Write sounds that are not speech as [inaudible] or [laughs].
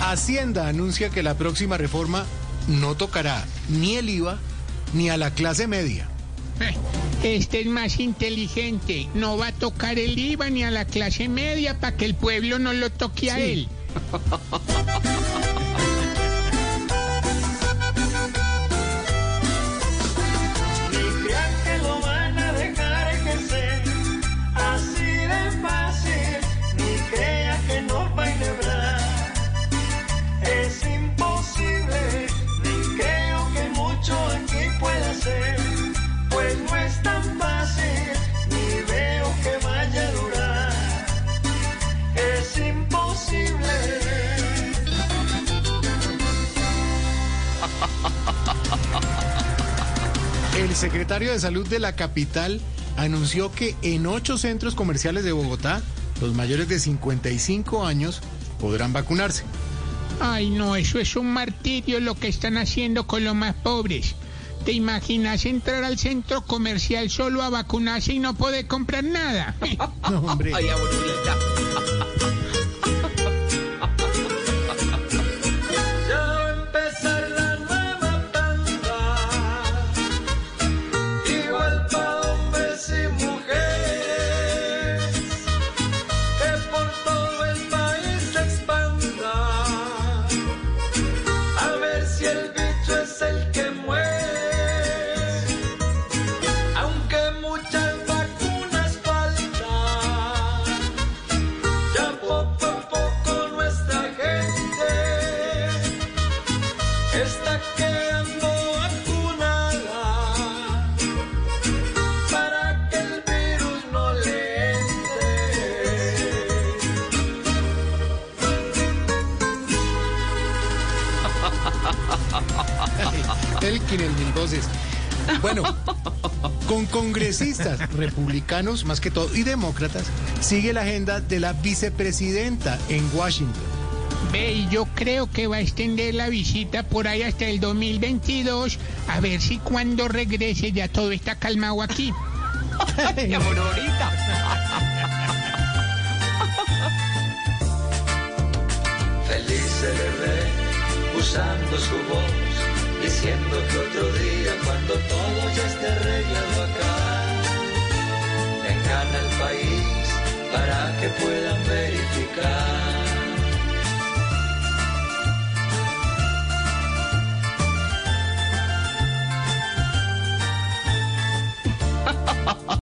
Hacienda anuncia que la próxima reforma no tocará ni el IVA ni a la clase media. Este es más inteligente. No va a tocar el IVA ni a la clase media para que el pueblo no lo toque a él. [laughs] El secretario de Salud de la capital anunció que en ocho centros comerciales de Bogotá, los mayores de 55 años podrán vacunarse. Ay, no, eso es un martirio lo que están haciendo con los más pobres. ¿Te imaginas entrar al centro comercial solo a vacunarse y no poder comprar nada? [laughs] No, hombre. Ay, abuelita. Está quedando vacunada para que el virus no le entre. El mil voces. Bueno, con congresistas republicanos más que todo y demócratas, sigue la agenda de la vicepresidenta en Washington. Ve, y yo creo que va a extender la visita por ahí hasta el 2022, a ver si cuando regrese ya todo está calmado aquí. Ay, abuelita. Feliz el bebé usando su voz, diciendo que otro día cuando todo ya esté arreglado acá, vengan al país para que puedan verificar.